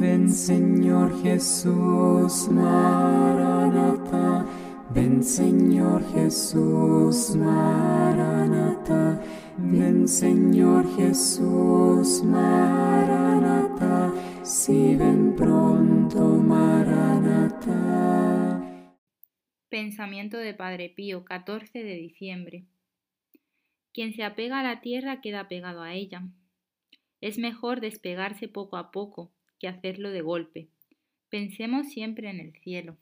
Ven Señor Jesús, Maranata. Ven Señor Jesús, Maranata. Ven Señor Jesús, Maranata. Si ven pronto, Maranata. Pensamiento de Padre Pío, 14 de diciembre. Quien se apega a la tierra queda pegado a ella. Es mejor despegarse poco a poco que hacerlo de golpe. Pensemos siempre en el cielo.